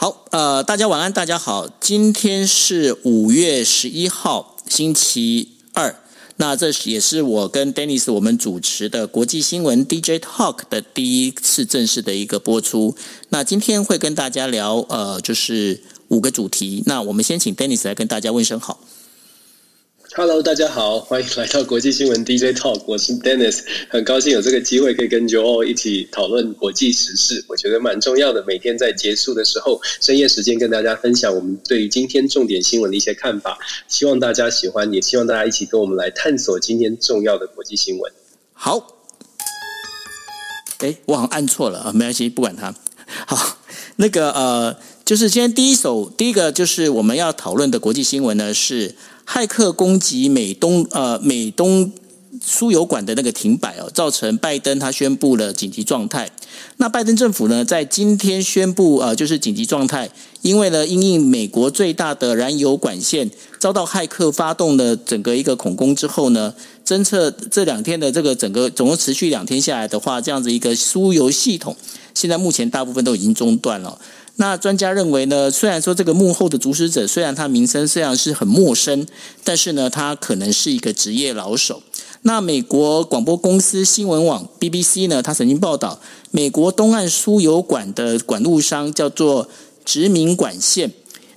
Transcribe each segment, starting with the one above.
好，呃，大家晚安，大家好，今天是五月十一号，星期。二，那这也是我跟 Dennis 我们主持的国际新闻 DJ Talk 的第一次正式的一个播出。那今天会跟大家聊，呃，就是五个主题。那我们先请 Dennis 来跟大家问声好。Hello，大家好，欢迎来到国际新闻 DJ Talk，我是 Dennis，很高兴有这个机会可以跟 Joe 一起讨论国际时事，我觉得蛮重要的。每天在结束的时候，深夜时间跟大家分享我们对于今天重点新闻的一些看法，希望大家喜欢，也希望大家一起跟我们来探索今天重要的国际新闻。好，哎，我好像按错了啊，没关系，不管它。好，那个呃，就是今天第一首，第一个就是我们要讨论的国际新闻呢是。骇客攻击美东呃美东输油管的那个停摆哦，造成拜登他宣布了紧急状态。那拜登政府呢，在今天宣布呃就是紧急状态，因为呢，因应美国最大的燃油管线遭到骇客发动的整个一个恐攻之后呢，侦测这两天的这个整个总共持续两天下来的话，这样子一个输油系统，现在目前大部分都已经中断了。那专家认为呢，虽然说这个幕后的主使者，虽然他名声虽然是很陌生，但是呢，他可能是一个职业老手。那美国广播公司新闻网 BBC 呢，他曾经报道，美国东岸输油管的管路商叫做殖民管线，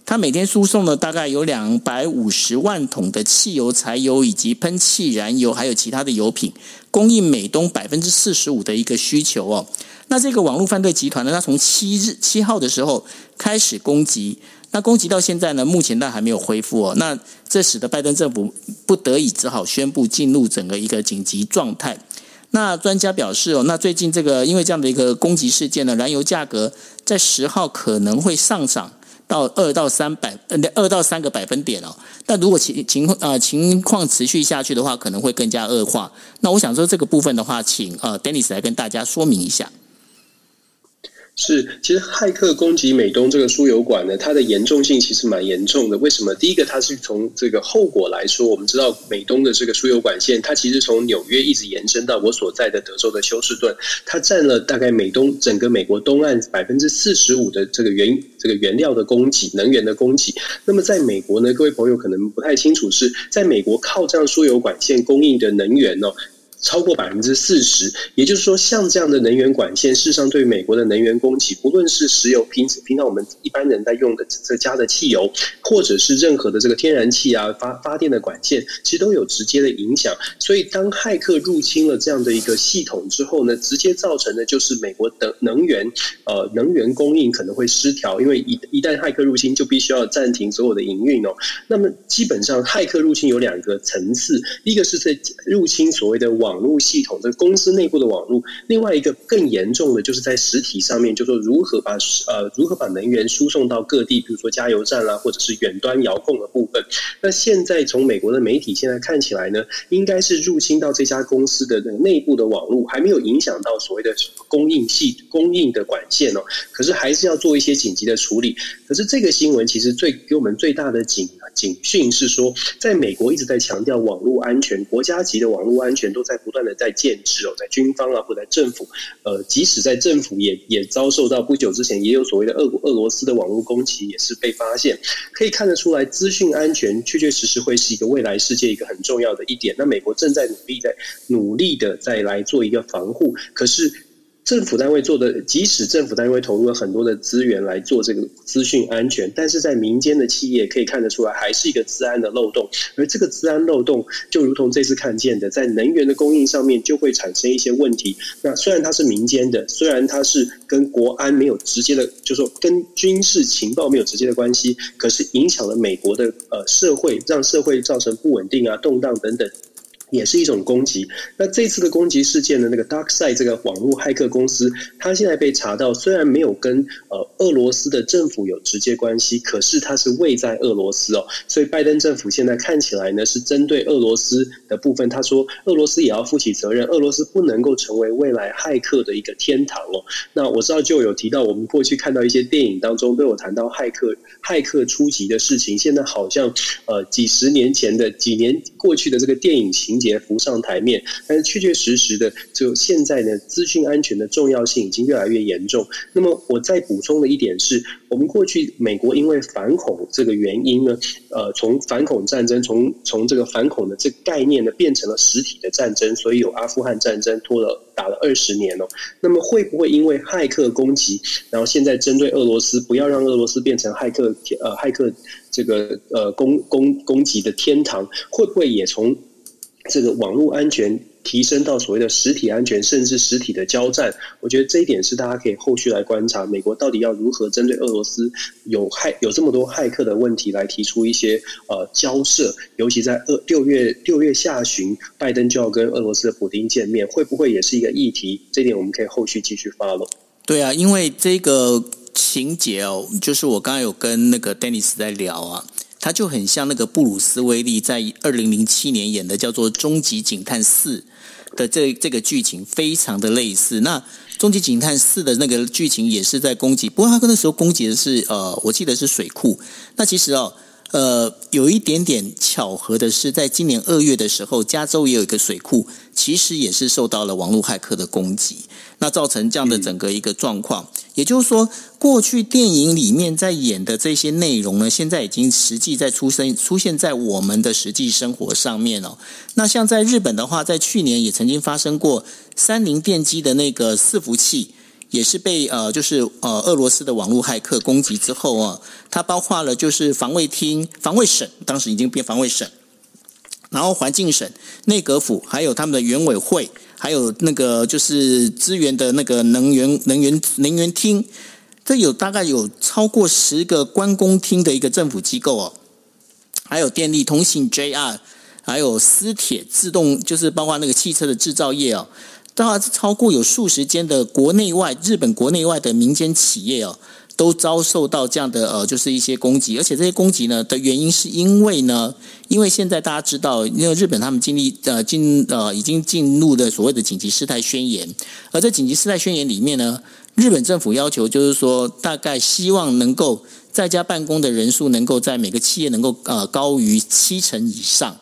他每天输送了大概有两百五十万桶的汽油、柴油以及喷气燃油，还有其他的油品，供应美东百分之四十五的一个需求哦。那这个网络犯罪集团呢，它从七日七号的时候开始攻击，那攻击到现在呢，目前它还没有恢复哦。那这使得拜登政府不得已只好宣布进入整个一个紧急状态。那专家表示哦，那最近这个因为这样的一个攻击事件呢，燃油价格在十号可能会上涨到二到三百呃二到三个百分点哦。但如果情情况呃情况持续下去的话，可能会更加恶化。那我想说这个部分的话，请呃 Dennis 来跟大家说明一下。是，其实骇客攻击美东这个输油管呢，它的严重性其实蛮严重的。为什么？第一个，它是从这个后果来说，我们知道美东的这个输油管线，它其实从纽约一直延伸到我所在的德州的休斯顿，它占了大概美东整个美国东岸百分之四十五的这个原这个原料的供给，能源的供给。那么在美国呢，各位朋友可能不太清楚，是在美国靠这样输油管线供应的能源呢、哦。超过百分之四十，也就是说，像这样的能源管线，事实上对美国的能源供给，不论是石油，平平常我们一般人在用的这加的汽油，或者是任何的这个天然气啊发发电的管线，其实都有直接的影响。所以，当骇客入侵了这样的一个系统之后呢，直接造成的就是美国的能源呃能源供应可能会失调，因为一一旦骇客入侵，就必须要暂停所有的营运哦。那么，基本上骇客入侵有两个层次，一个是在入侵所谓的网。网络系统，这个公司内部的网络，另外一个更严重的，就是在实体上面，就说如何把呃如何把能源输送到各地，比如说加油站啦，或者是远端遥控的部分。那现在从美国的媒体现在看起来呢，应该是入侵到这家公司的那个内部的网络，还没有影响到所谓的供应系供应的管线哦。可是还是要做一些紧急的处理。可是这个新闻其实最给我们最大的警警讯是说，在美国一直在强调网络安全，国家级的网络安全都在。不断的在建制哦，在军方啊，或者在政府，呃，即使在政府也也遭受到不久之前也有所谓的俄俄罗斯的网络攻击，也是被发现，可以看得出来，资讯安全确确实实会是一个未来世界一个很重要的一点。那美国正在努力在努力的在来做一个防护，可是。政府单位做的，即使政府单位投入了很多的资源来做这个资讯安全，但是在民间的企业可以看得出来，还是一个资安的漏洞。而这个资安漏洞，就如同这次看见的，在能源的供应上面就会产生一些问题。那虽然它是民间的，虽然它是跟国安没有直接的，就说跟军事情报没有直接的关系，可是影响了美国的呃社会，让社会造成不稳定啊、动荡等等。也是一种攻击。那这次的攻击事件呢，那个 DarkSide 这个网络骇客公司，它现在被查到，虽然没有跟呃俄罗斯的政府有直接关系，可是它是位在俄罗斯哦。所以拜登政府现在看起来呢，是针对俄罗斯的部分，他说俄罗斯也要负起责任，俄罗斯不能够成为未来骇客的一个天堂哦。那我知道就有提到，我们过去看到一些电影当中都有谈到骇客骇客出击的事情，现在好像呃几十年前的几年过去的这个电影情。节浮上台面，但是确确实实的，就现在呢，资讯安全的重要性已经越来越严重。那么，我再补充的一点是，我们过去美国因为反恐这个原因呢，呃，从反恐战争，从从这个反恐的这概念呢，变成了实体的战争，所以有阿富汗战争拖了打了二十年哦。那么，会不会因为骇客攻击，然后现在针对俄罗斯，不要让俄罗斯变成骇客呃骇客这个呃攻攻攻击的天堂，会不会也从这个网络安全提升到所谓的实体安全，甚至实体的交战，我觉得这一点是大家可以后续来观察，美国到底要如何针对俄罗斯有骇有这么多骇客的问题来提出一些呃交涉，尤其在二六月六月下旬，拜登就要跟俄罗斯的普丁见面，会不会也是一个议题？这点我们可以后续继续 follow。对啊，因为这个情节哦，就是我刚刚有跟那个 Dennis 在聊啊。他就很像那个布鲁斯威利在二零零七年演的叫做《终极警探四》的这这个剧情，非常的类似。那《终极警探四》的那个剧情也是在攻击，不过他那时候攻击的是呃，我记得是水库。那其实哦，呃，有一点点巧合的是，在今年二月的时候，加州也有一个水库，其实也是受到了网络骇客的攻击。那造成这样的整个一个状况，也就是说，过去电影里面在演的这些内容呢，现在已经实际在出生出现在我们的实际生活上面了。那像在日本的话，在去年也曾经发生过三菱电机的那个伺服器，也是被呃，就是呃俄罗斯的网络骇客攻击之后啊，它包括了就是防卫厅、防卫省，当时已经变防卫省，然后环境省、内阁府，还有他们的原委会。还有那个就是资源的那个能源能源能源厅，这有大概有超过十个关公厅的一个政府机构哦，还有电力、通信、JR，还有私铁、自动，就是包括那个汽车的制造业哦，大概超过有数十间的国内外日本国内外的民间企业哦。都遭受到这样的呃，就是一些攻击，而且这些攻击呢的原因是因为呢，因为现在大家知道，因为日本他们经历呃进呃已经进入的所谓的紧急事态宣言，而在紧急事态宣言里面呢，日本政府要求就是说，大概希望能够在家办公的人数能够在每个企业能够呃高于七成以上。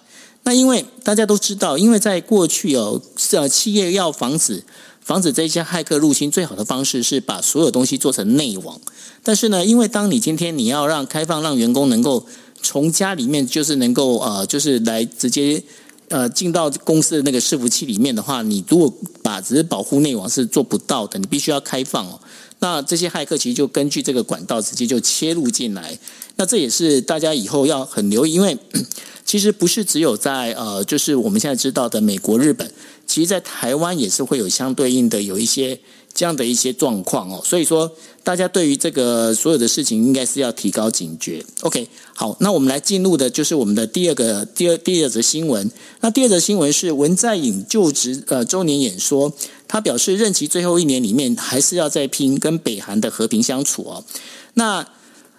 那因为大家都知道，因为在过去哦，呃企业要防止。防止这些骇客入侵，最好的方式是把所有东西做成内网。但是呢，因为当你今天你要让开放让员工能够从家里面，就是能够呃，就是来直接呃进到公司的那个伺服器里面的话，你如果把只是保护内网是做不到的，你必须要开放哦。那这些骇客其实就根据这个管道直接就切入进来。那这也是大家以后要很留意，因为 其实不是只有在呃，就是我们现在知道的美国、日本。其实，在台湾也是会有相对应的有一些这样的一些状况哦，所以说大家对于这个所有的事情，应该是要提高警觉。OK，好，那我们来进入的就是我们的第二个第二第二则新闻。那第二则新闻是文在寅就职呃周年演说，他表示任期最后一年里面还是要再拼跟北韩的和平相处哦。那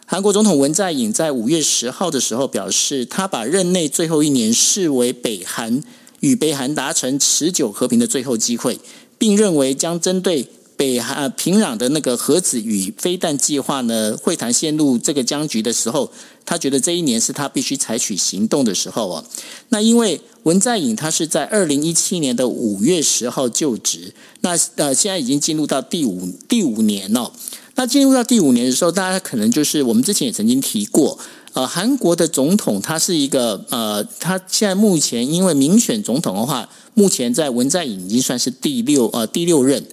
韩国总统文在寅在五月十号的时候表示，他把任内最后一年视为北韩。与北韩达成持久和平的最后机会，并认为将针对北韩平壤的那个核子与飞弹计划呢，会谈陷入这个僵局的时候，他觉得这一年是他必须采取行动的时候啊。那因为文在寅他是在二零一七年的五月十号就职，那呃现在已经进入到第五第五年了。那进入到第五年的时候，大家可能就是我们之前也曾经提过。呃，韩国的总统他是一个呃，他现在目前因为民选总统的话，目前在文在寅已经算是第六呃第六任。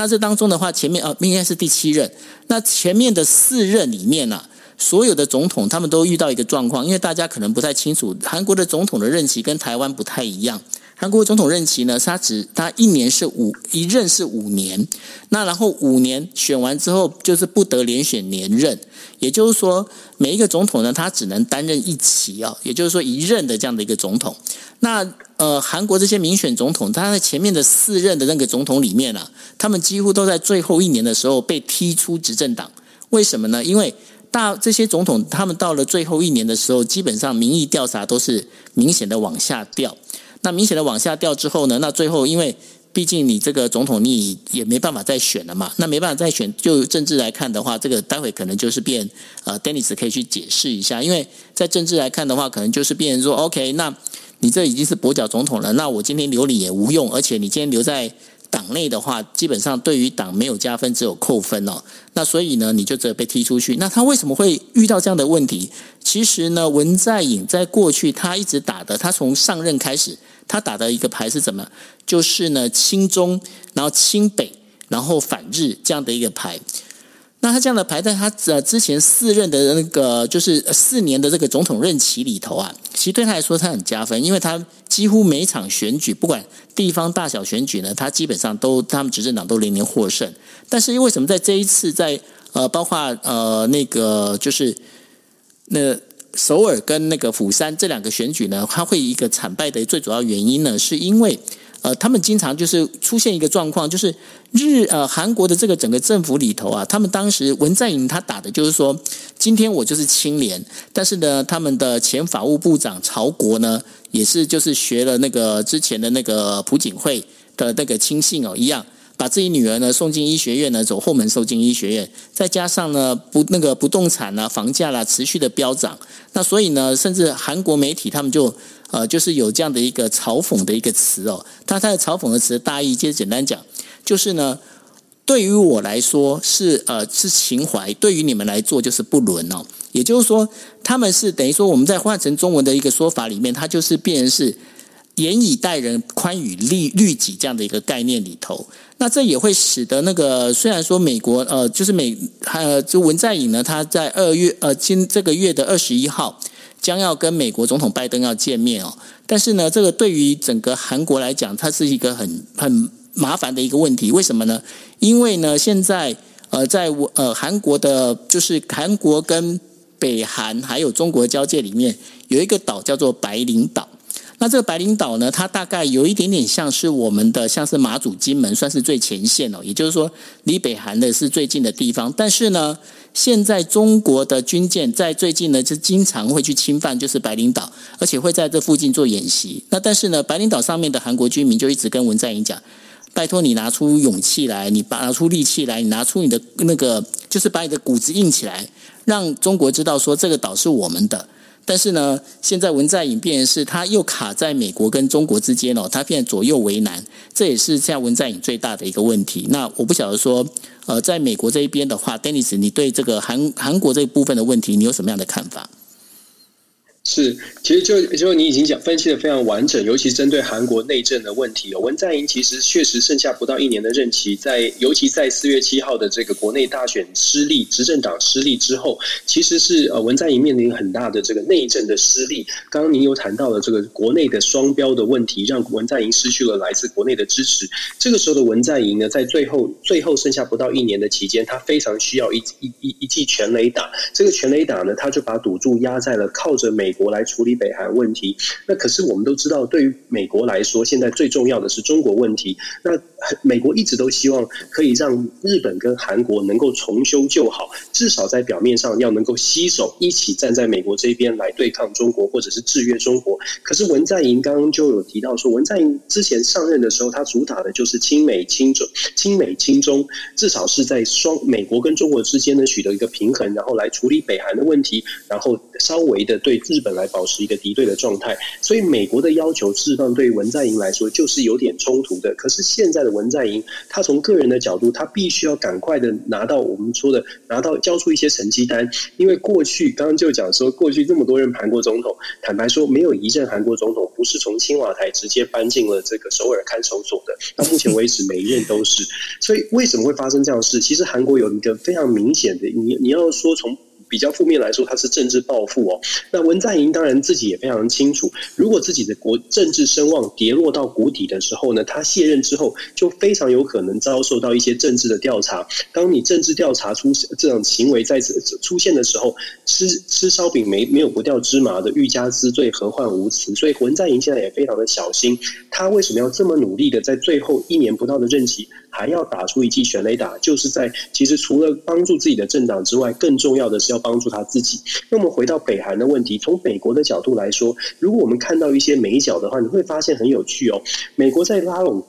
那这当中的话，前面呃应该是第七任。那前面的四任里面呢、所有的总统他们都遇到一个状况，因为大家可能不太清楚，韩国的总统的任期跟台湾不太一样。韩国总统任期呢，他只他一年是五一任是五年，那然后五年选完之后就是不得连选连任，也就是说每一个总统呢，他只能担任一期啊，也就是说一任的这样的一个总统。那呃，韩国这些民选总统，他在前面的四任的那个总统里面啊，他们几乎都在最后一年的时候被踢出执政党。为什么呢？因为大这些总统，他们到了最后一年的时候，基本上民意调查都是明显的往下掉。那明显的往下掉之后呢，那最后因为毕竟你这个总统你也没办法再选了嘛，那没办法再选，就政治来看的话，这个待会可能就是变呃，Dennis 可以去解释一下，因为在政治来看的话，可能就是变说，OK，那你这已经是跛脚总统了，那我今天留你也无用，而且你今天留在。党内的话，基本上对于党没有加分，只有扣分哦。那所以呢，你就只有被踢出去。那他为什么会遇到这样的问题？其实呢，文在寅在过去他一直打的，他从上任开始，他打的一个牌是怎么？就是呢，亲中，然后亲北，然后反日这样的一个牌。那他这样的排在他呃之前四任的那个就是四年的这个总统任期里头啊，其实对他来说他很加分，因为他几乎每场选举，不管地方大小选举呢，他基本上都他们执政党都连连获胜。但是为什么在这一次在呃包括呃那个就是那首尔跟那个釜山这两个选举呢，他会一个惨败的最主要原因呢，是因为。呃，他们经常就是出现一个状况，就是日呃韩国的这个整个政府里头啊，他们当时文在寅他打的就是说，今天我就是清廉，但是呢，他们的前法务部长曹国呢，也是就是学了那个之前的那个朴槿惠的那个亲信哦一样，把自己女儿呢送进医学院呢，走后门送进医学院，再加上呢不那个不动产啊房价啦、持续的飙涨，那所以呢，甚至韩国媒体他们就。呃，就是有这样的一个嘲讽的一个词哦，他他的嘲讽的词大意，其实简单讲，就是呢，对于我来说是呃是情怀，对于你们来做就是不伦哦。也就是说，他们是等于说，我们在换成中文的一个说法里面，它就是变成是严以待人，宽以律律己这样的一个概念里头。那这也会使得那个虽然说美国呃，就是美呃，就文在寅呢，他在二月呃今这个月的二十一号。将要跟美国总统拜登要见面哦，但是呢，这个对于整个韩国来讲，它是一个很很麻烦的一个问题。为什么呢？因为呢，现在呃，在呃韩国的，就是韩国跟北韩还有中国交界里面，有一个岛叫做白领岛。那这个白领岛呢，它大概有一点点像是我们的，像是马祖、金门，算是最前线哦。也就是说，离北韩的是最近的地方。但是呢，现在中国的军舰在最近呢，就经常会去侵犯，就是白领岛，而且会在这附近做演习。那但是呢，白领岛上面的韩国居民就一直跟文在寅讲：“拜托你拿出勇气来，你把拿出力气来，你拿出你的那个，就是把你的骨子硬起来，让中国知道说这个岛是我们的。”但是呢，现在文在寅变成是他又卡在美国跟中国之间哦，他变左右为难，这也是现在文在寅最大的一个问题。那我不晓得说，呃，在美国这一边的话，Dennis，你对这个韩韩国这一部分的问题，你有什么样的看法？是，其实就就你已经讲分析的非常完整，尤其针对韩国内政的问题哦。文在寅其实确实剩下不到一年的任期，在尤其在四月七号的这个国内大选失利，执政党失利之后，其实是呃文在寅面临很大的这个内政的失利。刚刚您有谈到了这个国内的双标的问题，让文在寅失去了来自国内的支持。这个时候的文在寅呢，在最后最后剩下不到一年的期间，他非常需要一一一一记全垒打。这个全垒打呢，他就把赌注压在了靠着美。美国来处理北韩问题，那可是我们都知道，对于美国来说，现在最重要的是中国问题。那美国一直都希望可以让日本跟韩国能够重修旧好，至少在表面上要能够携手一起站在美国这边来对抗中国，或者是制约中国。可是文在寅刚刚就有提到说，文在寅之前上任的时候，他主打的就是亲美亲中、亲美亲中，至少是在双美国跟中国之间呢取得一个平衡，然后来处理北韩的问题，然后稍微的对日本来保持一个敌对的状态。所以美国的要求释放对于文在寅来说就是有点冲突的。可是现在的文在寅，他从个人的角度，他必须要赶快的拿到我们说的拿到交出一些成绩单，因为过去刚刚就讲说，过去这么多任韩国总统，坦白说，没有一任韩国总统不是从青瓦台直接搬进了这个首尔看守所的。到目前为止，每一任都是。所以为什么会发生这样的事？其实韩国有一个非常明显的，你你要说从。比较负面来说，他是政治报复哦。那文在寅当然自己也非常清楚，如果自己的国政治声望跌落到谷底的时候呢，他卸任之后就非常有可能遭受到一些政治的调查。当你政治调查出这种行为再次出现的时候，吃吃烧饼没没有不掉芝麻的，欲加之罪，何患无辞？所以文在寅现在也非常的小心，他为什么要这么努力的在最后一年不到的任期，还要打出一记全垒打？就是在其实除了帮助自己的政党之外，更重要的是要帮助他自己。那么回到北韩的问题，从美国的角度来说，如果我们看到一些美角的话，你会发现很有趣哦。美国在拉拢。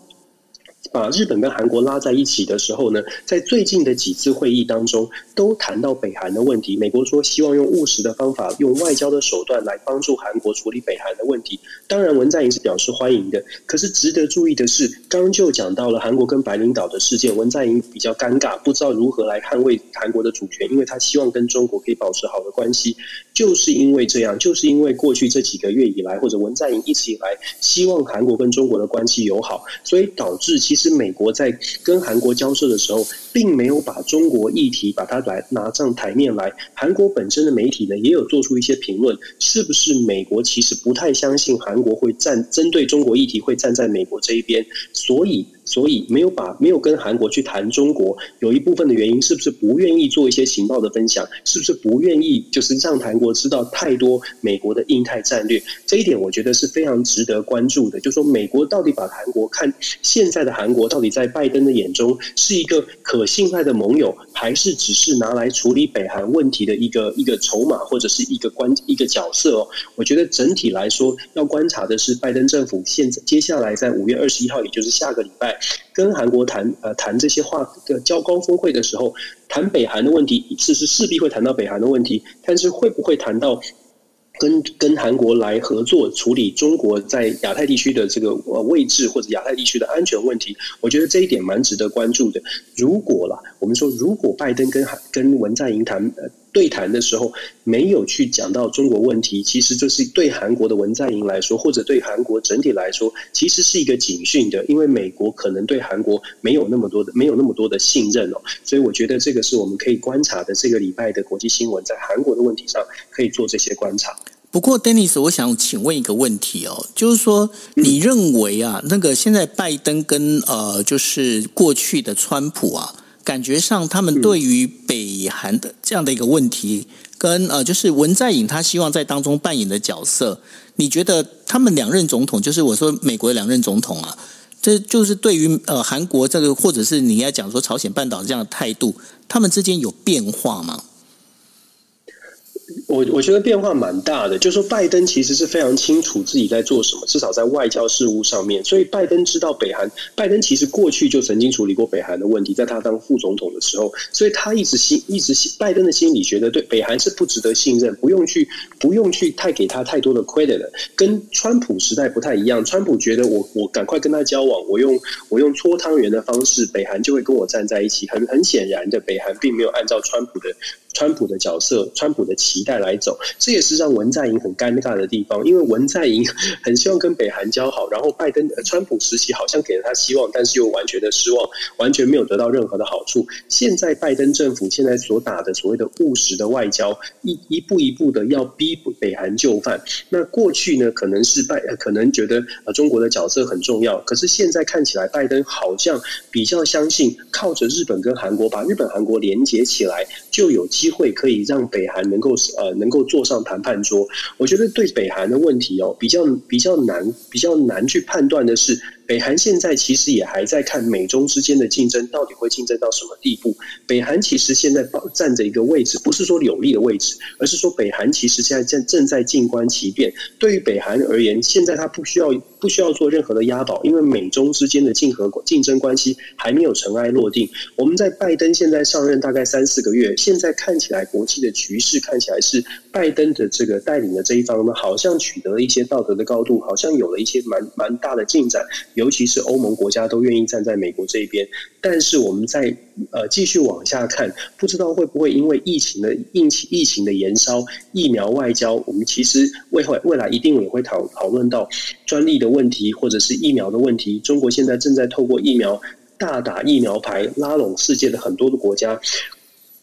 把日本跟韩国拉在一起的时候呢，在最近的几次会议当中，都谈到北韩的问题。美国说希望用务实的方法，用外交的手段来帮助韩国处理北韩的问题。当然，文在寅是表示欢迎的。可是值得注意的是，刚就讲到了韩国跟白领岛的事件，文在寅比较尴尬，不知道如何来捍卫韩国的主权，因为他希望跟中国可以保持好的关系。就是因为这样，就是因为过去这几个月以来，或者文在寅一直以来希望韩国跟中国的关系友好，所以导致其实是美国在跟韩国交涉的时候，并没有把中国议题把它来拿上台面来。韩国本身的媒体呢，也有做出一些评论，是不是美国其实不太相信韩国会站针对中国议题会站在美国这一边，所以。所以没有把没有跟韩国去谈中国，有一部分的原因是不是不愿意做一些情报的分享？是不是不愿意就是让韩国知道太多美国的印太战略？这一点我觉得是非常值得关注的。就说美国到底把韩国看现在的韩国到底在拜登的眼中是一个可信赖的盟友，还是只是拿来处理北韩问题的一个一个筹码或者是一个关一个角色哦？我觉得整体来说要观察的是拜登政府现在接下来在五月二十一号，也就是下个礼拜。跟韩国谈呃谈这些话的交高峰会的时候，谈北韩的问题，其实势必会谈到北韩的问题，但是会不会谈到跟跟韩国来合作处理中国在亚太地区的这个呃位置或者亚太地区的安全问题？我觉得这一点蛮值得关注的。如果啦，我们说如果拜登跟韩跟文在寅谈呃。对谈的时候没有去讲到中国问题，其实就是对韩国的文在寅来说，或者对韩国整体来说，其实是一个警讯的，因为美国可能对韩国没有那么多的 没有那么多的信任哦，所以我觉得这个是我们可以观察的这个礼拜的国际新闻，在韩国的问题上可以做这些观察。不过，Dennis，我想请问一个问题哦，就是说，你认为啊，那个现在拜登跟呃，就是过去的川普啊？感觉上，他们对于北韩的这样的一个问题，跟呃，就是文在寅他希望在当中扮演的角色，你觉得他们两任总统，就是我说美国的两任总统啊，这就是对于呃韩国这个，或者是你要讲说朝鲜半岛这样的态度，他们之间有变化吗？我我觉得变化蛮大的，就是说拜登其实是非常清楚自己在做什么，至少在外交事务上面。所以拜登知道北韩，拜登其实过去就曾经处理过北韩的问题，在他当副总统的时候，所以他一直心一直，拜登的心里觉得对北韩是不值得信任，不用去不用去太给他太多的 credit 的，跟川普时代不太一样。川普觉得我我赶快跟他交往，我用我用搓汤圆的方式，北韩就会跟我站在一起。很很显然的，北韩并没有按照川普的。川普的角色，川普的期待来走，这也是让文在寅很尴尬的地方。因为文在寅 很希望跟北韩交好，然后拜登、川普时期好像给了他希望，但是又完全的失望，完全没有得到任何的好处。现在拜登政府现在所打的所谓的务实的外交，一一步一步的要逼北韩就范。那过去呢，可能是拜可能觉得呃中国的角色很重要，可是现在看起来，拜登好像比较相信靠着日本跟韩国把日本韩国连结起来就有。机会可以让北韩能够呃能够坐上谈判桌，我觉得对北韩的问题哦比较比较难比较难去判断的是。北韩现在其实也还在看美中之间的竞争到底会竞争到什么地步。北韩其实现在站着一个位置，不是说有利的位置，而是说北韩其实现在正正在静观其变。对于北韩而言，现在他不需要不需要做任何的押宝，因为美中之间的竞合竞争关系还没有尘埃落定。我们在拜登现在上任大概三四个月，现在看起来国际的局势看起来是拜登的这个带领的这一方呢，好像取得了一些道德的高度，好像有了一些蛮蛮大的进展。尤其是欧盟国家都愿意站在美国这一边，但是我们在呃继续往下看，不知道会不会因为疫情的疫情疫情的延烧，疫苗外交，我们其实未来未来一定也会讨讨论到专利的问题，或者是疫苗的问题。中国现在正在透过疫苗大打疫苗牌，拉拢世界的很多的国家。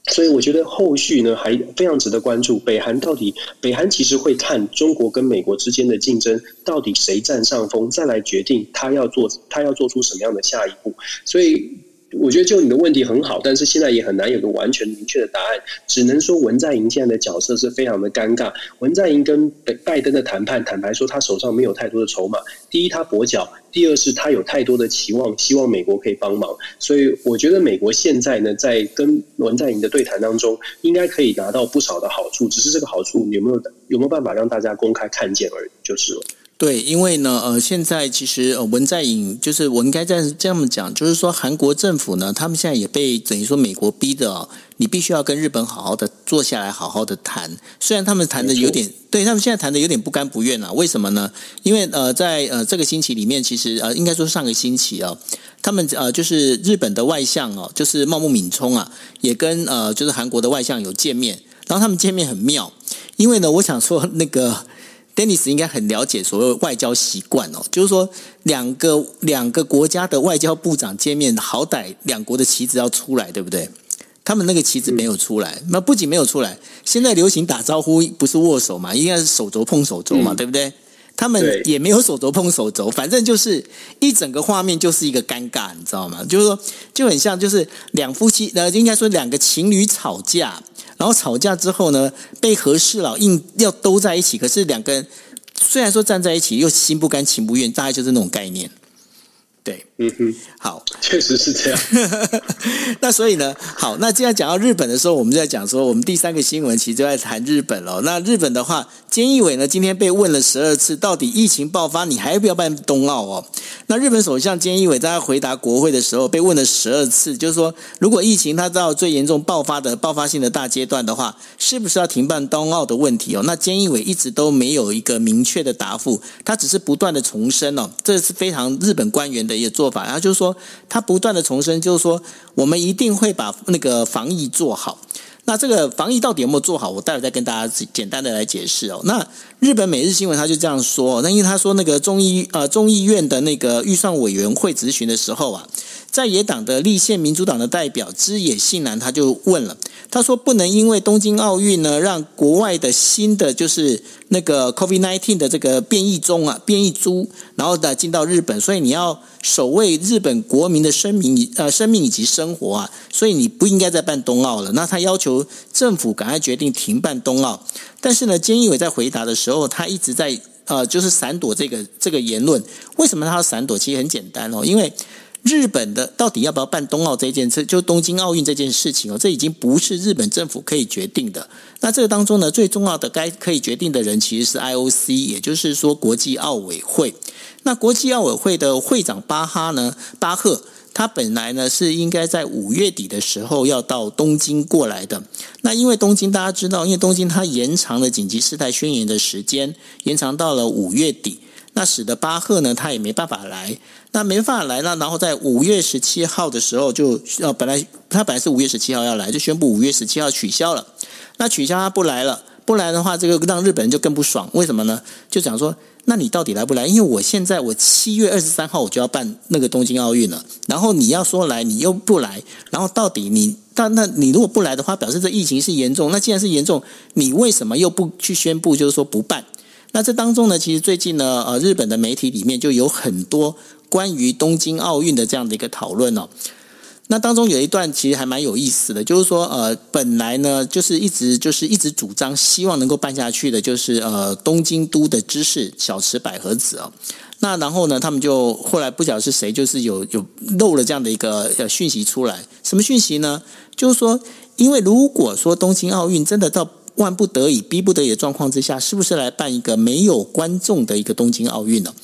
所以我觉得后续呢还非常值得关注。北韩到底，北韩其实会看中国跟美国之间的竞争，到底谁占上风，再来决定他要做他要做出什么样的下一步。所以。我觉得就你的问题很好，但是现在也很难有个完全明确的答案，只能说文在寅现在的角色是非常的尴尬。文在寅跟北拜登的谈判，坦白说他手上没有太多的筹码。第一，他跛脚；第二是他有太多的期望，希望美国可以帮忙。所以我觉得美国现在呢，在跟文在寅的对谈当中，应该可以拿到不少的好处，只是这个好处有没有有没有办法让大家公开看见而已，就是了。对，因为呢，呃，现在其实呃，文在寅就是我应该这样这样讲，就是说韩国政府呢，他们现在也被等于说美国逼的哦，你必须要跟日本好好的坐下来，好好的谈。虽然他们谈的有点，对他们现在谈的有点不甘不愿啊。为什么呢？因为呃，在呃这个星期里面，其实呃应该说上个星期啊，他们呃就是日本的外相哦，就是茂木敏充啊，也跟呃就是韩国的外相有见面，然后他们见面很妙，因为呢，我想说那个。Dennis 应该很了解所谓外交习惯哦，就是说两个两个国家的外交部长见面，好歹两国的旗子要出来，对不对？他们那个旗子没有出来，那不仅没有出来，现在流行打招呼不是握手嘛，应该是手肘碰手肘嘛，对不对？他们也没有手肘碰手肘，反正就是一整个画面就是一个尴尬，你知道吗？就是说就很像就是两夫妻呃，应该说两个情侣吵架。然后吵架之后呢，被和事佬硬要兜在一起，可是两个人虽然说站在一起，又心不甘情不愿，大概就是那种概念。对，嗯哼，好，确实是这样。那所以呢，好，那既然讲到日本的时候，我们就在讲说，我们第三个新闻其实就在谈日本了。那日本的话，菅义伟呢，今天被问了十二次，到底疫情爆发，你还要不要办冬奥哦？那日本首相菅义伟在他回答国会的时候，被问了十二次，就是说，如果疫情它到最严重爆发的爆发性的大阶段的话，是不是要停办冬奥的问题哦？那菅义伟一直都没有一个明确的答复，他只是不断的重申哦，这是非常日本官员的。一个做法，然后就是说，他不断的重申，就是说，我们一定会把那个防疫做好。那这个防疫到底有没有做好？我待会再跟大家简单的来解释哦。那日本每日新闻他就这样说，那因为他说那个众议呃众议院的那个预算委员会质询的时候啊，在野党的立宪民主党的代表枝野幸男他就问了，他说不能因为东京奥运呢，让国外的新的就是那个 COVID-19 的这个变异中啊变异株，然后呢进到日本，所以你要守卫日本国民的生命呃生命以及生活啊，所以你不应该再办冬奥了。那他要求。政府赶快决定停办冬奥，但是呢，菅义伟在回答的时候，他一直在呃，就是闪躲这个这个言论。为什么他要闪躲？其实很简单哦，因为日本的到底要不要办冬奥这件事，就东京奥运这件事情哦，这已经不是日本政府可以决定的。那这个当中呢，最重要的该可以决定的人其实是 IOC，也就是说国际奥委会。那国际奥委会的会长巴哈呢，巴赫。他本来呢是应该在五月底的时候要到东京过来的。那因为东京大家知道，因为东京它延长了紧急事态宣言的时间，延长到了五月底，那使得巴赫呢他也没办法来。那没办法来呢，然后在五月十七号的时候就呃本来他本来是五月十七号要来，就宣布五月十七号取消了。那取消他不来了，不来的话，这个让日本人就更不爽。为什么呢？就讲说。那你到底来不来？因为我现在我七月二十三号我就要办那个东京奥运了，然后你要说来，你又不来，然后到底你，但那你如果不来的话，表示这疫情是严重。那既然是严重，你为什么又不去宣布，就是说不办？那这当中呢，其实最近呢，呃，日本的媒体里面就有很多关于东京奥运的这样的一个讨论哦。那当中有一段其实还蛮有意思的，就是说，呃，本来呢，就是一直就是一直主张希望能够办下去的，就是呃，东京都的知事小池百合子哦。那然后呢，他们就后来不晓得是谁，就是有有漏了这样的一个呃讯息出来。什么讯息呢？就是说，因为如果说东京奥运真的到万不得已、逼不得已的状况之下，是不是来办一个没有观众的一个东京奥运呢？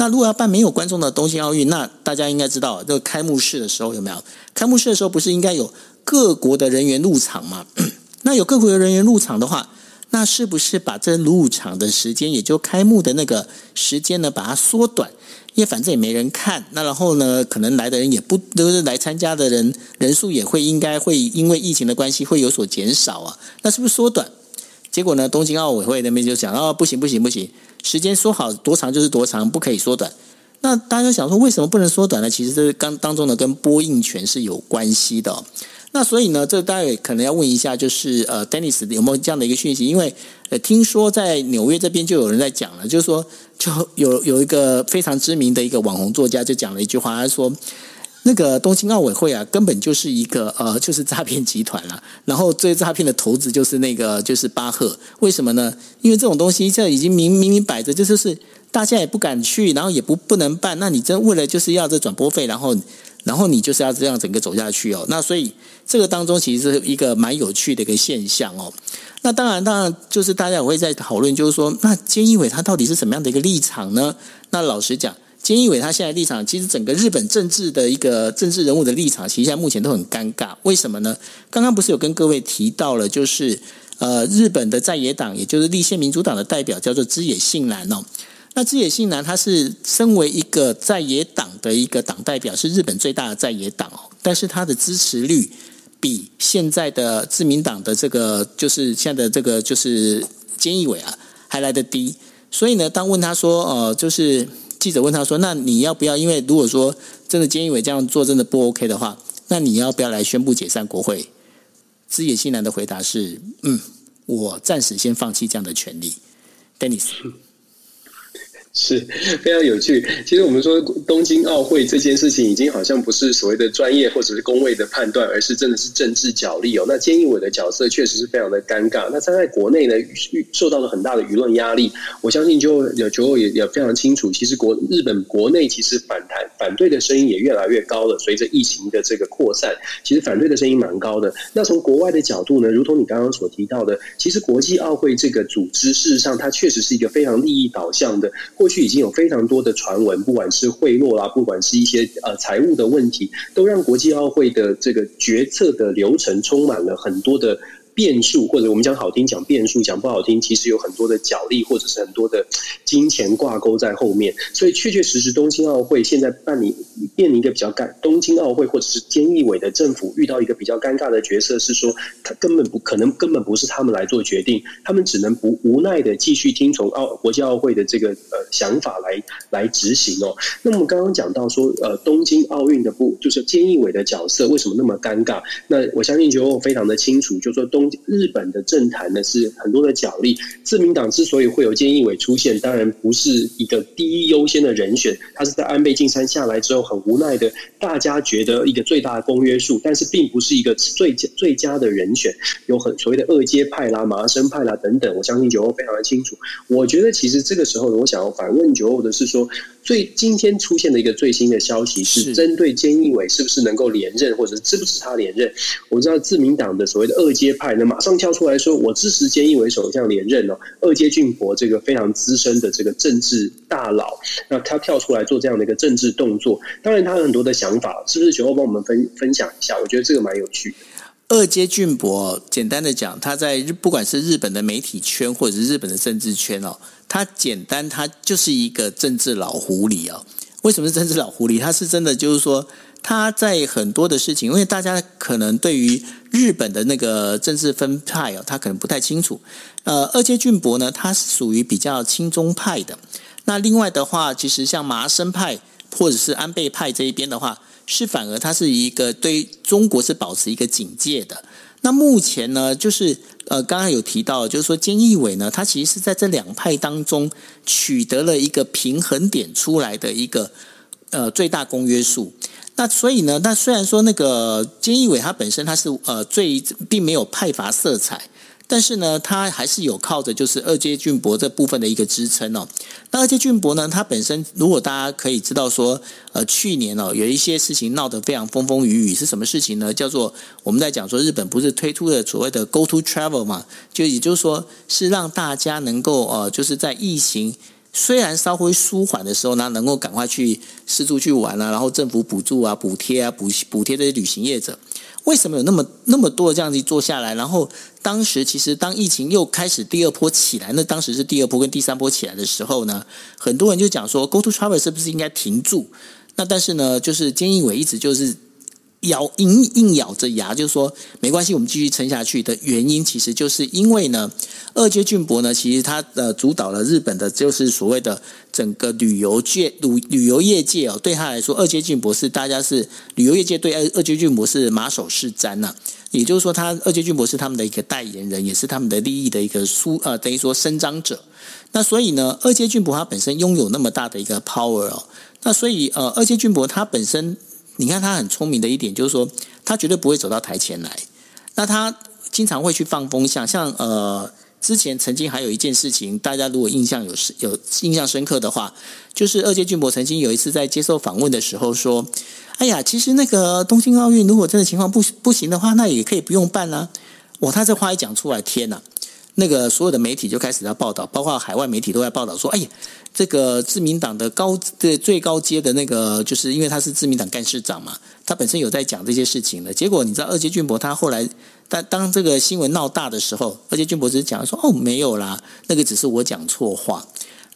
那如果要办没有观众的东京奥运，那大家应该知道，这个开幕式的时候有没有？开幕式的时候不是应该有各国的人员入场吗？那有各国的人员入场的话，那是不是把这入场的时间，也就开幕的那个时间呢，把它缩短？因为反正也没人看，那然后呢，可能来的人也不都是来参加的人人数也会应该会因为疫情的关系会有所减少啊？那是不是缩短？结果呢，东京奥委会那边就讲哦，不行不行不行。时间说好多长就是多长，不可以缩短。那大家想说，为什么不能缩短呢？其实这刚当中呢，跟播映权是有关系的。那所以呢，这大家可能要问一下，就是呃，Dennis 有没有这样的一个讯息？因为呃，听说在纽约这边就有人在讲了，就是说，就有有一个非常知名的一个网红作家就讲了一句话，他说。那个东京奥委会啊，根本就是一个呃，就是诈骗集团了。然后最诈骗的头子就是那个就是巴赫。为什么呢？因为这种东西这已经明明明摆着，就是大家也不敢去，然后也不不能办。那你真为了就是要这转播费，然后然后你就是要这样整个走下去哦。那所以这个当中其实是一个蛮有趣的一个现象哦。那当然，当然就是大家也会在讨论，就是说，那菅义伟他到底是什么样的一个立场呢？那老实讲。菅义伟他现在立场，其实整个日本政治的一个政治人物的立场，其实现在目前都很尴尬。为什么呢？刚刚不是有跟各位提到了，就是呃，日本的在野党，也就是立宪民主党的代表叫做枝野信男哦。那枝野信男他是身为一个在野党的一个党代表，是日本最大的在野党哦，但是他的支持率比现在的自民党的这个就是现在的这个就是菅义伟啊还来得低。所以呢，当问他说呃，就是。记者问他说：“那你要不要？因为如果说真的菅义伟这样做真的不 OK 的话，那你要不要来宣布解散国会？”枝野幸男的回答是：“嗯，我暂时先放弃这样的权利。” Dennis。是非常有趣。其实我们说东京奥会这件事情，已经好像不是所谓的专业或者是公位的判断，而是真的是政治角力哦。那菅义伟的角色确实是非常的尴尬。那他在国内呢，受到了很大的舆论压力。我相信就有球也也非常清楚，其实国日本国内其实反弹反对的声音也越来越高了。随着疫情的这个扩散，其实反对的声音蛮高的。那从国外的角度呢，如同你刚刚所提到的，其实国际奥会这个组织，事实上它确实是一个非常利益导向的。过去已经有非常多的传闻，不管是贿赂啦，不管是一些呃财务的问题，都让国际奥会的这个决策的流程充满了很多的。变数，或者我们讲好听讲变数，讲不好听，其实有很多的角力，或者是很多的金钱挂钩在后面。所以，确确实实，东京奥会现在办理面临一个比较尴，东京奥会或者是菅义伟的政府遇到一个比较尴尬的角色，是说他根本不可能，根本不是他们来做决定，他们只能不无奈的继续听从奥国际奥会的这个呃想法来来执行哦。那么刚刚讲到说，呃，东京奥运的不就是菅义伟的角色为什么那么尴尬？那我相信就非常的清楚，就说东。日本的政坛呢是很多的角力，自民党之所以会有菅义伟出现，当然不是一个第一优先的人选，他是在安倍晋三下来之后很无奈的，大家觉得一个最大的公约数，但是并不是一个最最佳的人选，有很所谓的二阶派啦、麻生派啦等等，我相信九欧非常的清楚。我觉得其实这个时候，我想要反问九欧的是说。最今天出现的一个最新的消息是针对菅义伟是不是能够连任，或者是支不支持他连任？我知道自民党的所谓的二阶派呢，马上跳出来说，我支持菅义伟首相连任哦。二阶俊博这个非常资深的这个政治大佬，那他跳出来做这样的一个政治动作，当然他有很多的想法，是不是？请帮我们分分享一下，我觉得这个蛮有趣的。二阶俊博，简单的讲，他在日不管是日本的媒体圈，或者是日本的政治圈哦，他简单，他就是一个政治老狐狸哦。为什么是政治老狐狸？他是真的，就是说他在很多的事情，因为大家可能对于日本的那个政治分派哦，他可能不太清楚。呃，二阶俊博呢，他是属于比较亲中派的。那另外的话，其实像麻生派或者是安倍派这一边的话。是反而他是一个对中国是保持一个警戒的。那目前呢，就是呃，刚刚有提到，就是说菅义伟呢，他其实是在这两派当中取得了一个平衡点出来的一个呃最大公约数。那所以呢，那虽然说那个菅义伟他本身他是呃最并没有派阀色彩。但是呢，他还是有靠着就是二阶俊博这部分的一个支撑哦。那二阶俊博呢，他本身如果大家可以知道说，呃，去年哦有一些事情闹得非常风风雨雨，是什么事情呢？叫做我们在讲说日本不是推出了所谓的 Go To Travel 嘛，就也就是说是让大家能够呃就是在疫情虽然稍微舒缓的时候呢，能够赶快去四处去玩啊，然后政府补助啊、补贴啊、补补贴这些旅行业者。为什么有那么那么多的这样子做下来？然后当时其实当疫情又开始第二波起来，那当时是第二波跟第三波起来的时候呢，很多人就讲说，Go to Travel 是不是应该停住？那但是呢，就是菅义伟一直就是咬硬硬咬着牙，就是说没关系，我们继续撑下去的原因，其实就是因为呢，二阶俊博呢，其实他呃主导了日本的，就是所谓的整个旅游界旅旅游业界哦，对他来说，二阶俊博是大家是旅游业界对二二阶俊博是马首是瞻呐、也就是说，他二阶俊博是他们的一个代言人，也是他们的利益的一个书呃，等于说伸张者。那所以呢，二阶俊博他本身拥有那么大的一个 power 哦，那所以呃，二阶俊博他本身。你看他很聪明的一点，就是说他绝对不会走到台前来。那他经常会去放风向，像呃之前曾经还有一件事情，大家如果印象有有印象深刻的话，就是二阶俊博曾经有一次在接受访问的时候说：“哎呀，其实那个东京奥运如果真的情况不不行的话，那也可以不用办啊。”哇，他这话一讲出来，天哪！那个所有的媒体就开始要报道，包括海外媒体都在报道说：“哎呀。”这个自民党的高的最高阶的那个，就是因为他是自民党干事长嘛，他本身有在讲这些事情的。结果你知道，二阶俊博他后来，但当这个新闻闹大的时候，二阶俊博只是讲说：“哦，没有啦，那个只是我讲错话。”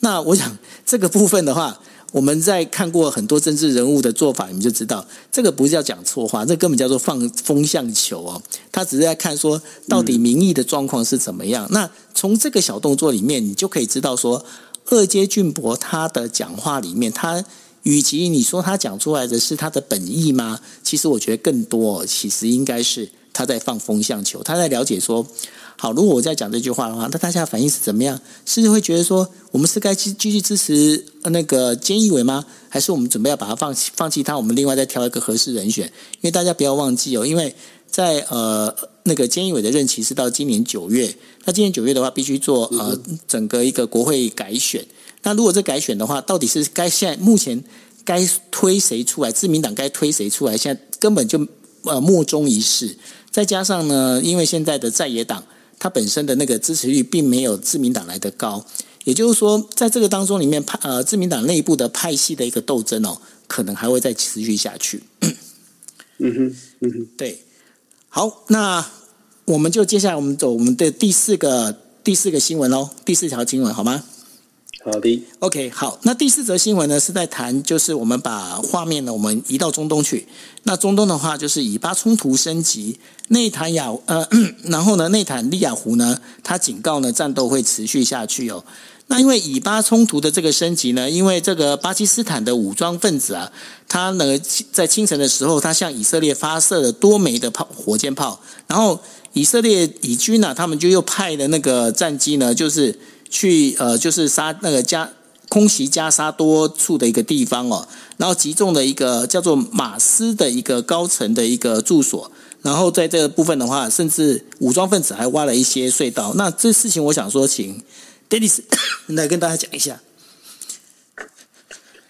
那我想这个部分的话，我们在看过很多政治人物的做法，你们就知道，这个不是叫讲错话，这根本叫做放风向球哦。他只是在看说，到底民意的状况是怎么样。那从这个小动作里面，你就可以知道说。二阶俊博他的讲话里面，他与其你说他讲出来的是他的本意吗？其实我觉得更多，其实应该是他在放风向球，他在了解说，好，如果我在讲这句话的话，那大家反应是怎么样？是会觉得说，我们是该继继续支持那个菅义伟吗？还是我们准备要把他放弃放弃他？我们另外再挑一个合适人选？因为大家不要忘记哦，因为。在呃，那个菅义伟的任期是到今年九月。那今年九月的话，必须做呃整个一个国会改选。那如果这改选的话，到底是该现在目前该推谁出来？自民党该推谁出来？现在根本就呃莫衷一是。再加上呢，因为现在的在野党，它本身的那个支持率并没有自民党来的高。也就是说，在这个当中里面派呃自民党内部的派系的一个斗争哦，可能还会再持续下去。嗯哼，嗯哼，对。好，那我们就接下来我们走我们的第四个第四个新闻喽，第四条新闻好吗？好的，OK，好，那第四则新闻呢是在谈，就是我们把画面呢我们移到中东去，那中东的话就是以巴冲突升级，内塔雅呃，然后呢内塔利亚胡呢他警告呢战斗会持续下去哦。那因为以巴冲突的这个升级呢，因为这个巴基斯坦的武装分子啊，他呢在清晨的时候，他向以色列发射了多枚的炮火箭炮，然后以色列以军呢、他们就又派的那个战机呢，就是去呃，就是杀那个加空袭加沙多处的一个地方哦，然后集中了一个叫做马斯的一个高层的一个住所，然后在这个部分的话，甚至武装分子还挖了一些隧道。那这事情我想说，请。Dennis 来跟大家讲一下。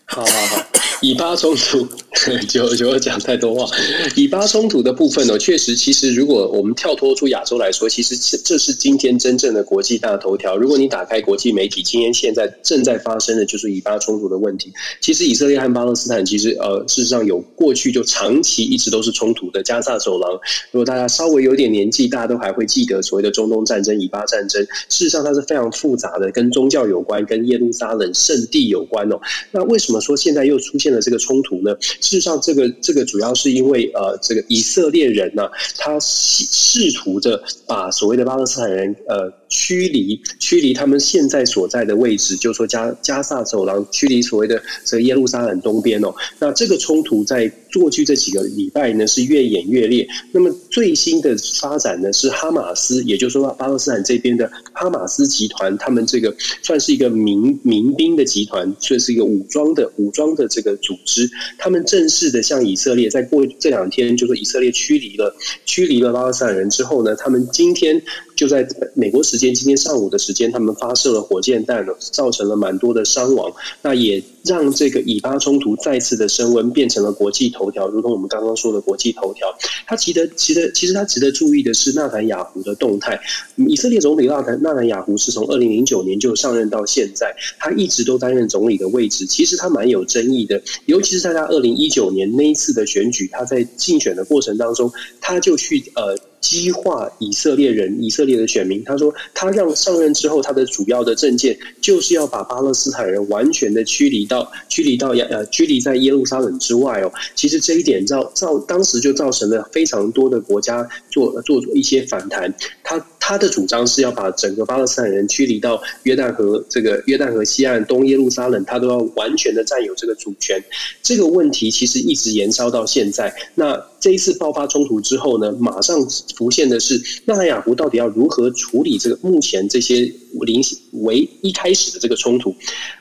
好好好，以巴冲突 就就讲太多话。以巴冲突的部分呢，确实，其实如果我们跳脱出亚洲来说，其实这是今天真正的国际大头条。如果你打开国际媒体，今天现在正在发生的就是以巴冲突的问题。其实以色列和巴勒斯坦其实呃，事实上有过去就长期一直都是冲突的。加萨走廊，如果大家稍微有点年纪，大家都还会记得所谓的中东战争、以巴战争。事实上，它是非常复杂的，跟宗教有关，跟耶路撒冷圣地有关哦。那为什么？说现在又出现的这个冲突呢？事实上，这个这个主要是因为呃，这个以色列人呢、他试图着把所谓的巴勒斯坦人呃驱离，驱离他们现在所在的位置，就是说加加萨走廊，驱离所谓的这个耶路撒冷东边哦。那这个冲突在过去这几个礼拜呢，是越演越烈。那么最新的发展呢，是哈马斯，也就是说巴勒斯坦这边的哈马斯集团，他们这个算是一个民民兵的集团，算是一个武装的。武装的这个组织，他们正式的向以色列，在过这两天，就是以色列驱离了驱离了巴勒斯坦人之后呢，他们今天。就在美国时间今天上午的时间，他们发射了火箭弹，造成了蛮多的伤亡。那也让这个以巴冲突再次的升温，变成了国际头条，如同我们刚刚说的国际头条。他值得、值得，其实他值得注意的是纳坦雅胡的动态。以色列总理纳坦纳坦雅胡是从二零零九年就上任到现在，他一直都担任总理的位置。其实他蛮有争议的，尤其是在他二零一九年那一次的选举，他在竞选的过程当中，他就去呃。激化以色列人、以色列的选民。他说，他让上任之后，他的主要的政见就是要把巴勒斯坦人完全的驱离到驱离到呃驱离在耶路撒冷之外哦。其实这一点造造当时就造成了非常多的国家做做一些反弹。他他的主张是要把整个巴勒斯坦人驱离到约旦河这个约旦河西岸东耶路撒冷，他都要完全的占有这个主权。这个问题其实一直延烧到现在。那这一次爆发冲突之后呢，马上浮现的是纳坦雅胡到底要如何处理这个目前这些临为一开始的这个冲突？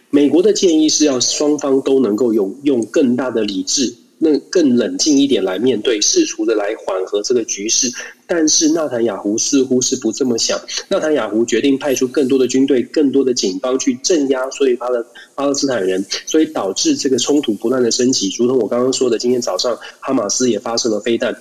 美国的建议是要双方都能够用用更大的理智。那更冷静一点来面对，试图的来缓和这个局势，但是纳坦雅胡似乎是不这么想。纳坦雅胡决定派出更多的军队、更多的警方去镇压，所以巴勒巴勒斯坦人，所以导致这个冲突不断的升级。如同我刚刚说的，今天早上哈马斯也发射了飞弹。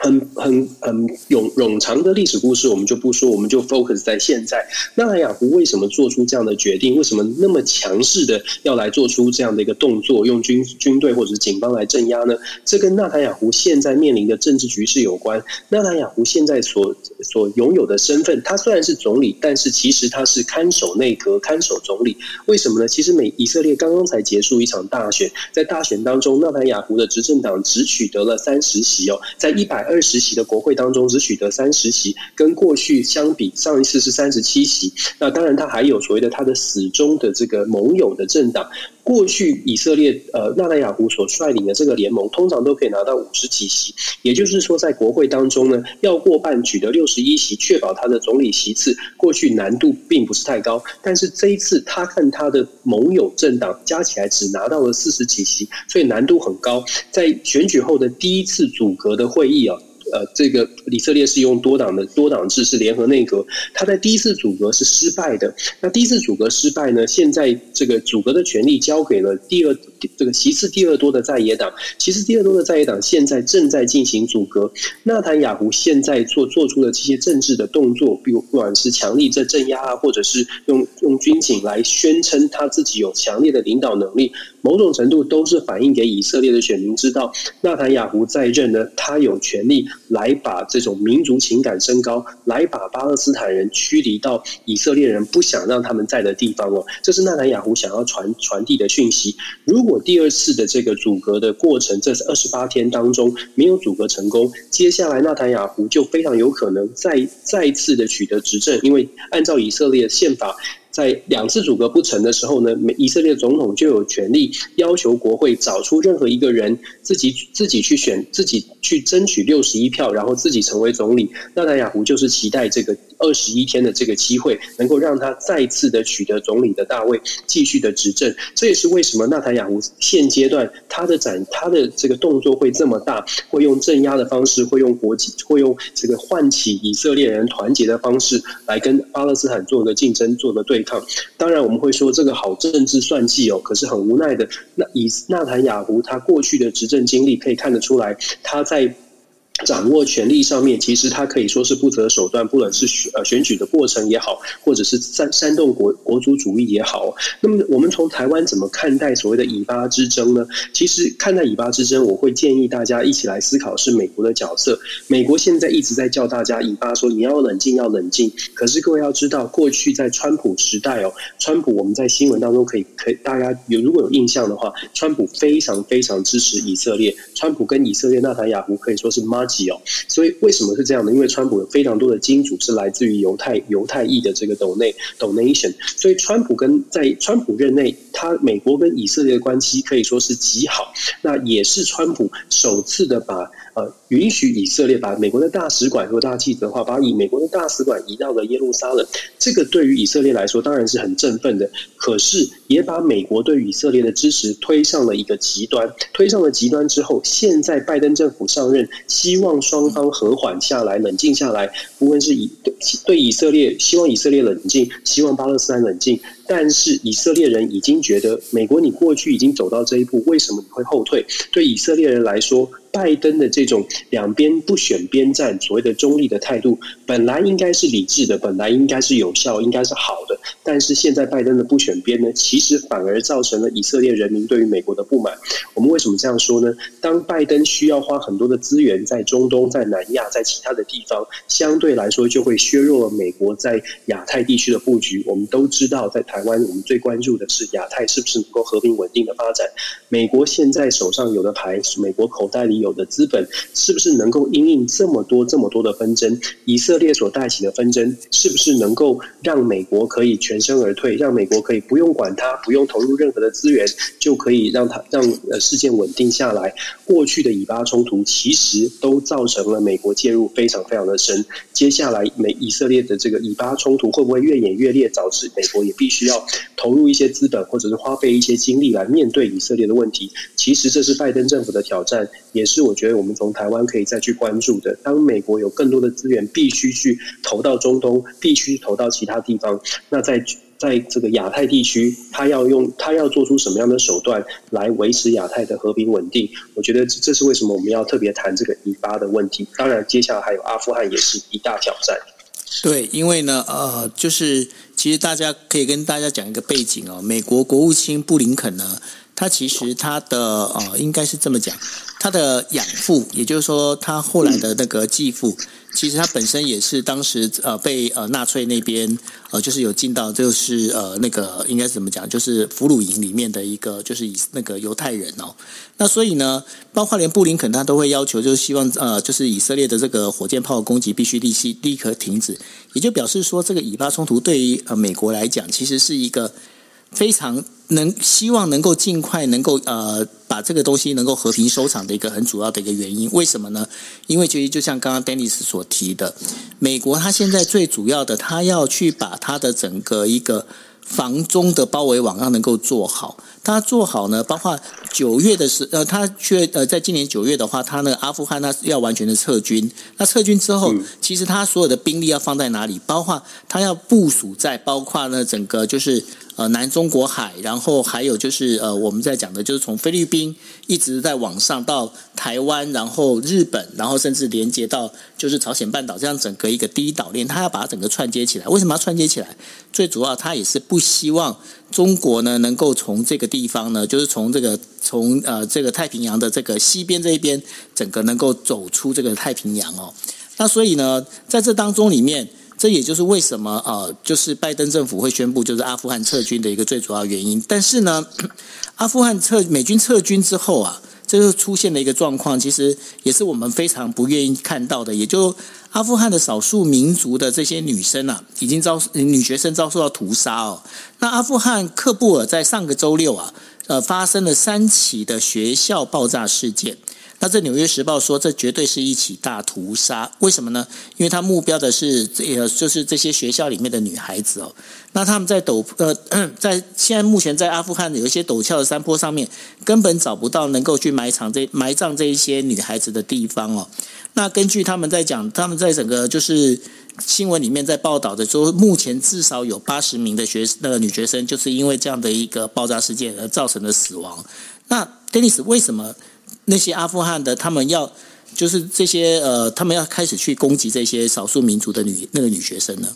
很很很冗冗长的历史故事，我们就不说，我们就 focus 在现在。纳坦雅胡为什么做出这样的决定？为什么那么强势的要来做出这样的一个动作，用军军队或者是警方来镇压呢？这跟纳坦雅胡现在面临的政治局势有关。纳坦雅胡现在所所拥有的身份，他虽然是总理，但是其实他是看守内阁、看守总理。为什么呢？其实美以色列刚刚才结束一场大选，在大选当中，纳坦雅胡的执政党只取得了三十席哦，在一百。二十席的国会当中只取得三十席，跟过去相比，上一次是三十七席。那当然，他还有所谓的他的死忠的这个盟友的政党。过去以色列呃纳坦雅胡所率领的这个联盟，通常都可以拿到五十几席。也就是说，在国会当中呢，要过半取得六十一席，确保他的总理席次，过去难度并不是太高。但是这一次，他和他的盟友政党加起来只拿到了四十几席，所以难度很高。在选举后的第一次组阁的会议啊。呃，这个以色列是用多党的多党制，是联合内阁。他在第一次组阁是失败的。那第一次组阁失败呢？现在这个组阁的权力交给了第二这个其次第二多的在野党。其次第二多的在野党现在正在进行组阁。纳坦雅胡现在做做出的这些政治的动作，比如不管是强力在镇压啊，或者是用用军警来宣称他自己有强烈的领导能力。某种程度都是反映给以色列的选民知道，纳坦雅胡在任呢，他有权利来把这种民族情感升高，来把巴勒斯坦人驱离到以色列人不想让他们在的地方哦。这是纳坦雅胡想要传传递的讯息。如果第二次的这个阻隔的过程，这是二十八天当中没有阻隔成功，接下来纳坦雅胡就非常有可能再再次的取得执政，因为按照以色列宪法。在两次阻隔不成的时候呢，以色列总统就有权利要求国会找出任何一个人自己自己去选，自己去争取六十一票，然后自己成为总理。纳塔雅胡就是期待这个二十一天的这个机会，能够让他再次的取得总理的大位，继续的执政。这也是为什么纳塔雅胡现阶段他的展他的这个动作会这么大，会用镇压的方式，会用国际，会用这个唤起以色列人团结的方式来跟巴勒斯坦做个竞争，做个对。当然，我们会说这个好政治算计哦，可是很无奈的，那以纳坦雅胡他过去的执政经历可以看得出来，他在。掌握权力上面，其实他可以说是不择手段，不论是选呃选举的过程也好，或者是煽煽动国国族主义也好。那么我们从台湾怎么看待所谓的以巴之争呢？其实看待以巴之争，我会建议大家一起来思考是美国的角色。美国现在一直在叫大家以巴说你要冷静，要冷静。可是各位要知道，过去在川普时代哦，川普我们在新闻当中可以可以大家有如果有印象的话，川普非常非常支持以色列。川普跟以色列纳坦雅胡可以说是妈。哦，所以为什么是这样呢？因为川普有非常多的金主是来自于犹太犹太裔的这个 don donation，所以川普跟在川普任内，他美国跟以色列的关系可以说是极好。那也是川普首次的把呃允许以色列把美国的大使馆，如果大家记得的话，把以美国的大使馆移到了耶路撒冷。这个对于以色列来说当然是很振奋的，可是也把美国对以色列的支持推上了一个极端。推上了极端之后，现在拜登政府上任，希望。双方和缓下来，冷静下来。不论是以对对以色列，希望以色列冷静，希望巴勒斯坦冷静。但是以色列人已经觉得，美国你过去已经走到这一步，为什么你会后退？对以色列人来说，拜登的这种两边不选边站、所谓的中立的态度，本来应该是理智的，本来应该是有效、应该是好的。但是现在拜登的不选边呢，其实反而造成了以色列人民对于美国的不满。我们为什么这样说呢？当拜登需要花很多的资源在中东、在南亚、在其他的地方，相对来说就会削弱了美国在亚太地区的布局。我们都知道，在台湾，我们最关注的是亚太是不是能够和平稳定的发展。美国现在手上有的牌，美国口袋里有的资本，是不是能够因应这么多、这么多的纷争？以色列所带起的纷争，是不是能够让美国可以全身而退，让美国可以不用管它，不用投入任何的资源，就可以让它让呃事件稳定下来？过去的以巴冲突其实都造成了美国介入非常非常的深。接下来美以色列的这个以巴冲突会不会越演越烈，导致美国也必须要投入一些资本，或者是花费一些精力来面对以色列的问题？其实这是拜登政府的挑战，也是我觉得我们从台湾可以再去关注的。当美国有更多的资源，必须去投到中东，必须投到其他地方。那在在这个亚太地区，他要用他要做出什么样的手段来维持亚太的和平稳定？我觉得这是为什么我们要特别谈这个以巴的问题。当然，接下来还有阿富汗也是一大挑战。对，因为呢，呃，就是其实大家可以跟大家讲一个背景哦，美国国务卿布林肯呢。他其实他的呃，应该是这么讲，他的养父，也就是说他后来的那个继父，其实他本身也是当时呃被呃纳粹那边呃就是有进到就是呃那个应该是怎么讲，就是俘虏营里面的一个就是以那个犹太人哦。那所以呢，包括连布林肯他都会要求，就是希望呃就是以色列的这个火箭炮攻击必须立即立刻停止，也就表示说这个以巴冲突对于呃美国来讲，其实是一个非常。能希望能够尽快能够呃把这个东西能够和平收场的一个很主要的一个原因，为什么呢？因为其实就像刚刚 Dennis 所提的，美国他现在最主要的，他要去把他的整个一个房中的包围网要能够做好。他做好呢，包括九月的时呃，他却呃在今年九月的话，他那个阿富汗他要完全的撤军。那撤军之后，其实他所有的兵力要放在哪里？包括他要部署在包括呢整个就是。呃，南中国海，然后还有就是呃，我们在讲的就是从菲律宾一直在往上到台湾，然后日本，然后甚至连接到就是朝鲜半岛这样整个一个第一岛链，他要把它整个串接起来。为什么要串接起来？最主要，他也是不希望中国呢能够从这个地方呢，就是从这个从呃这个太平洋的这个西边这一边，整个能够走出这个太平洋哦。那所以呢，在这当中里面。这也就是为什么呃，就是拜登政府会宣布就是阿富汗撤军的一个最主要原因。但是呢，阿富汗撤美军撤军之后啊，这就出现了一个状况，其实也是我们非常不愿意看到的。也就阿富汗的少数民族的这些女生啊，已经遭女学生遭受到屠杀哦。那阿富汗喀布尔在上个周六啊，呃，发生了三起的学校爆炸事件。那这《纽约时报》说，这绝对是一起大屠杀。为什么呢？因为他目标的是这，就是这些学校里面的女孩子哦。那他们在陡呃，在现在目前在阿富汗有一些陡峭的山坡上面，根本找不到能够去埋藏这埋葬这一些女孩子的地方哦。那根据他们在讲，他们在整个就是新闻里面在报道的说，目前至少有八十名的学那个女学生，就是因为这样的一个爆炸事件而造成的死亡。那 Dennis 为什么？那些阿富汗的，他们要就是这些呃，他们要开始去攻击这些少数民族的女那个女学生呢？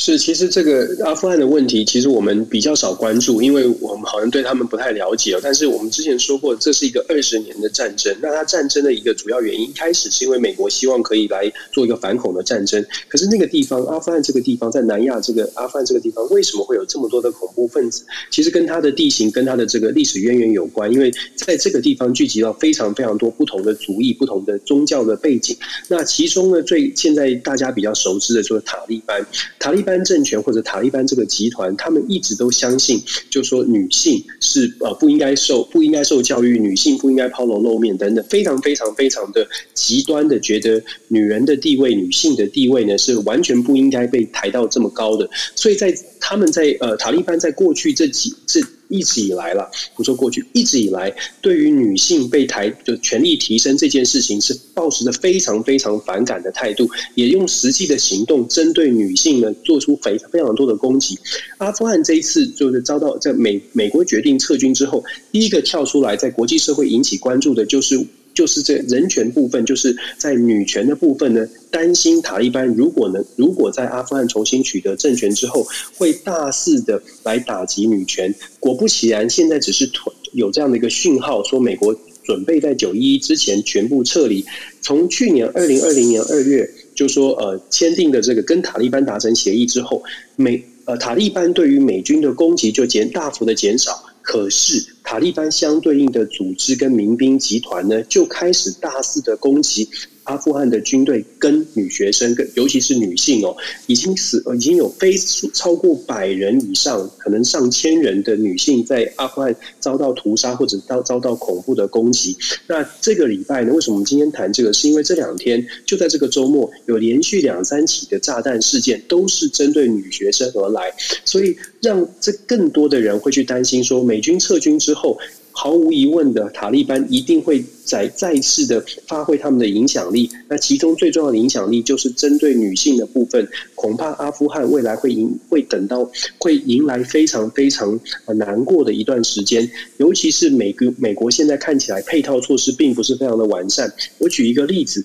是，其实这个阿富汗的问题，其实我们比较少关注，因为我们好像对他们不太了解哦。但是我们之前说过，这是一个二十年的战争。那它战争的一个主要原因，一开始是因为美国希望可以来做一个反恐的战争。可是那个地方，阿富汗这个地方，在南亚这个阿富汗这个地方，为什么会有这么多的恐怖分子？其实跟它的地形、跟它的这个历史渊源有关。因为在这个地方聚集了非常非常多不同的族裔、不同的宗教的背景。那其中呢，最现在大家比较熟知的就是塔利班，塔利班。政权或者塔利班这个集团，他们一直都相信，就说女性是呃不应该受不应该受教育，女性不应该抛头露面等等，非常非常非常的极端的，觉得女人的地位、女性的地位呢是完全不应该被抬到这么高的。所以在他们在呃塔利班在过去这几这。一直以来了，不说过去，一直以来，对于女性被抬就权力提升这件事情，是抱持着非常非常反感的态度，也用实际的行动针对女性呢，做出非非常多的攻击。阿富汗这一次就是遭到在美美国决定撤军之后，第一个跳出来在国际社会引起关注的就是。就是这人权部分，就是在女权的部分呢，担心塔利班如果能如果在阿富汗重新取得政权之后，会大肆的来打击女权。果不其然，现在只是有这样的一个讯号，说美国准备在九一一之前全部撤离。从去年二零二零年二月，就说呃签订的这个跟塔利班达成协议之后，美呃塔利班对于美军的攻击就减大幅的减少。可是，塔利班相对应的组织跟民兵集团呢，就开始大肆的攻击。阿富汗的军队跟女学生，跟尤其是女性哦，已经死，已经有非超过百人以上，可能上千人的女性在阿富汗遭到屠杀或者遭遭到恐怖的攻击。那这个礼拜呢，为什么我们今天谈这个？是因为这两天就在这个周末有连续两三起的炸弹事件，都是针对女学生而来，所以让这更多的人会去担心说，美军撤军之后。毫无疑问的，塔利班一定会再再次的发挥他们的影响力。那其中最重要的影响力就是针对女性的部分，恐怕阿富汗未来会迎会等到会迎来非常非常难过的一段时间。尤其是美国，美国现在看起来配套措施并不是非常的完善。我举一个例子。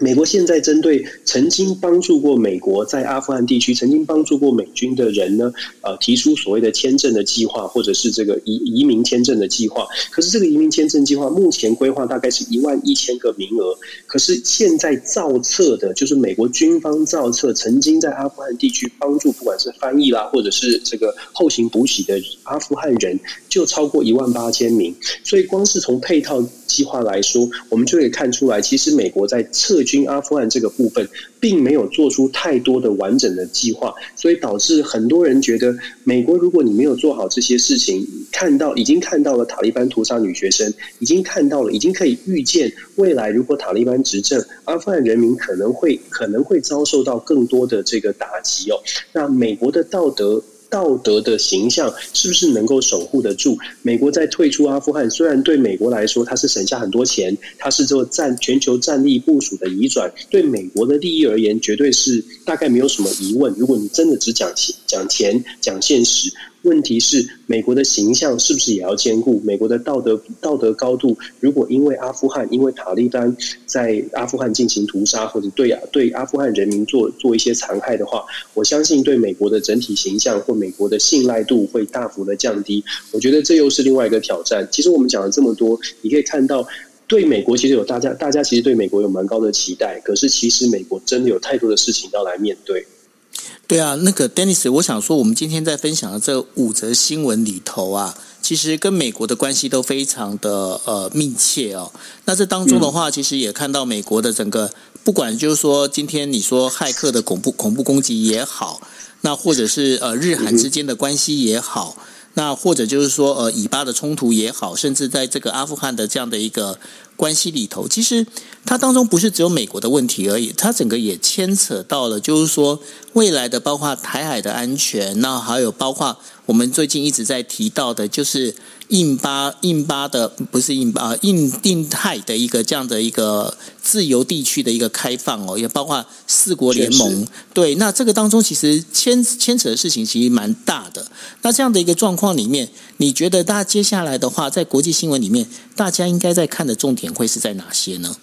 美国现在针对曾经帮助过美国在阿富汗地区、曾经帮助过美军的人呢，呃，提出所谓的签证的计划，或者是这个移移民签证的计划。可是这个移民签证计划目前规划大概是一万一千个名额。可是现在造册的，就是美国军方造册，曾经在阿富汗地区帮助，不管是翻译啦，或者是这个后勤补给的阿富汗人，就超过一万八千名。所以光是从配套计划来说，我们就可以看出来，其实美国在撤军阿富汗这个部分，并没有做出太多的完整的计划，所以导致很多人觉得，美国如果你没有做好这些事情，看到已经看到了塔利班屠杀女学生，已经看到了，已经可以预见未来如果塔利班执政，阿富汗人民可能会可能会遭受到更多的这个打击哦。那美国的道德。道德的形象是不是能够守护得住？美国在退出阿富汗，虽然对美国来说它是省下很多钱，它是做战全球战力部署的移转，对美国的利益而言，绝对是大概没有什么疑问。如果你真的只讲钱、讲钱、讲现实。问题是，美国的形象是不是也要兼顾美国的道德道德高度？如果因为阿富汗，因为塔利班在阿富汗进行屠杀，或者对啊对阿富汗人民做做一些残害的话，我相信对美国的整体形象或美国的信赖度会大幅的降低。我觉得这又是另外一个挑战。其实我们讲了这么多，你可以看到，对美国其实有大家大家其实对美国有蛮高的期待，可是其实美国真的有太多的事情要来面对。对啊，那个 Dennis，我想说，我们今天在分享的这五则新闻里头啊，其实跟美国的关系都非常的呃密切哦。那这当中的话，其实也看到美国的整个，不管就是说今天你说骇客的恐怖恐怖攻击也好，那或者是呃日韩之间的关系也好。那或者就是说，呃，以巴的冲突也好，甚至在这个阿富汗的这样的一个关系里头，其实它当中不是只有美国的问题而已，它整个也牵扯到了，就是说未来的包括台海的安全，那还有包括我们最近一直在提到的，就是。印巴印巴的不是印巴，印印太的一个这样的一个自由地区的一个开放哦，也包括四国联盟。对，那这个当中其实牵牵扯的事情其实蛮大的。那这样的一个状况里面，你觉得大家接下来的话，在国际新闻里面，大家应该在看的重点会是在哪些呢？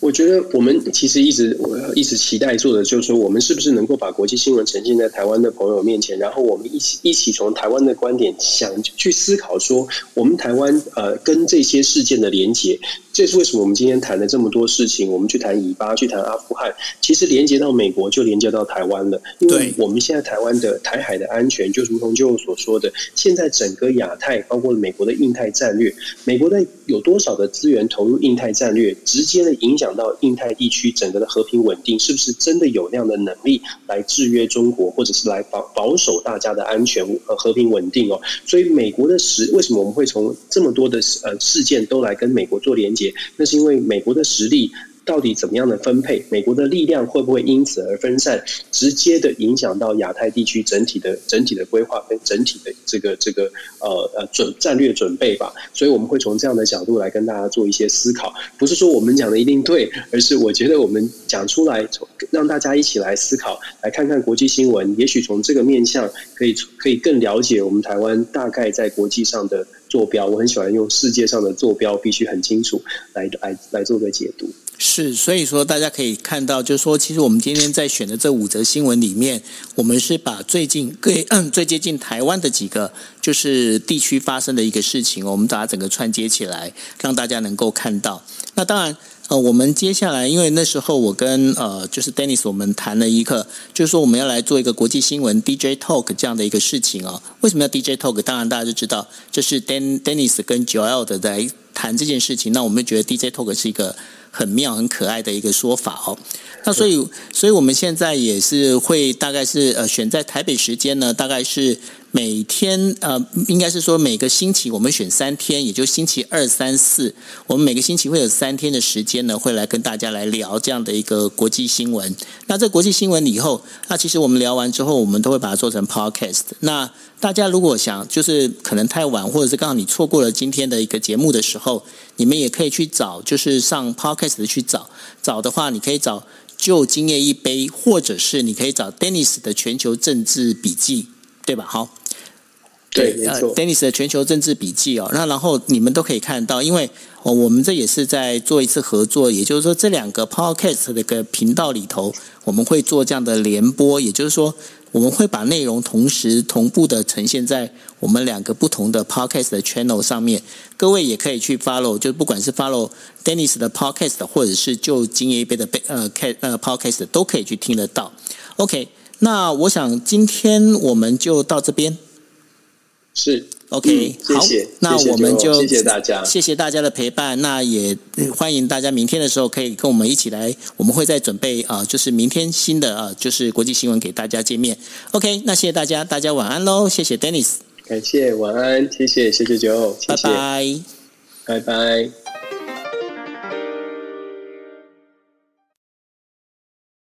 我觉得我们其实一直我一直期待做的，就是说，我们是不是能够把国际新闻呈现在台湾的朋友面前，然后我们一起一起从台湾的观点想去思考，说我们台湾呃跟这些事件的连结。这是为什么我们今天谈了这么多事情，我们去谈以巴，去谈阿富汗，其实连接到美国就连接到台湾了。因为我们现在台湾的台海的安全，就如同就所说的，现在整个亚太，包括美国的印太战略，美国的有多少的资源投入印太战略，直接的影响到印太地区整个的和平稳定，是不是真的有那样的能力来制约中国，或者是来保保守大家的安全和和平稳定哦？所以美国的实，为什么我们会从这么多的呃事件都来跟美国做连接？那是因为美国的实力。到底怎么样的分配？美国的力量会不会因此而分散，直接的影响到亚太地区整体的整体的规划跟整体的这个这个呃呃准战略准备吧？所以我们会从这样的角度来跟大家做一些思考，不是说我们讲的一定对，而是我觉得我们讲出来，让大家一起来思考，来看看国际新闻，也许从这个面向可以可以更了解我们台湾大概在国际上的坐标。我很喜欢用世界上的坐标，必须很清楚来来来做个解读。是，所以说大家可以看到，就是说，其实我们今天在选的这五则新闻里面，我们是把最近最最接近台湾的几个就是地区发生的一个事情，我们把它整个串接起来，让大家能够看到。那当然，呃，我们接下来，因为那时候我跟呃就是 Dennis 我们谈了一个，就是说我们要来做一个国际新闻 DJ Talk 这样的一个事情哦。为什么要 DJ Talk？当然大家就知道，这是 Dan Dennis 跟 Joel 的在谈这件事情。那我们觉得 DJ Talk 是一个。很妙、很可爱的一个说法哦。那所以，所以我们现在也是会大概是呃选在台北时间呢，大概是每天呃，应该是说每个星期我们选三天，也就星期二、三、四，我们每个星期会有三天的时间呢，会来跟大家来聊这样的一个国际新闻。那这国际新闻以后，那其实我们聊完之后，我们都会把它做成 podcast。那大家如果想就是可能太晚，或者是刚好你错过了今天的一个节目的时候，你们也可以去找，就是上 podcast 的去找。找的话，你可以找。就今夜一杯，或者是你可以找 Dennis 的全球政治笔记，对吧？好，对，没错，Dennis 的全球政治笔记哦。那然后你们都可以看到，因为哦，我们这也是在做一次合作，也就是说，这两个 Podcast 的个频道里头，我们会做这样的联播，也就是说。我们会把内容同时同步的呈现在我们两个不同的 podcast 的 channel 上面，各位也可以去 follow，就不管是 follow Dennis 的 podcast，或者是就今夜一杯的杯呃 c 呃 podcast 都可以去听得到。OK，那我想今天我们就到这边。是。OK，嗯、好，谢谢，那我们就谢谢大家，谢谢大家的陪伴。那也欢迎大家明天的时候可以跟我们一起来，我们会再准备啊、呃，就是明天新的啊、呃，就是国际新闻给大家见面。OK，那谢谢大家，大家晚安喽，谢谢 Dennis，感谢晚安，谢谢谢谢九，拜拜，拜拜。拜拜。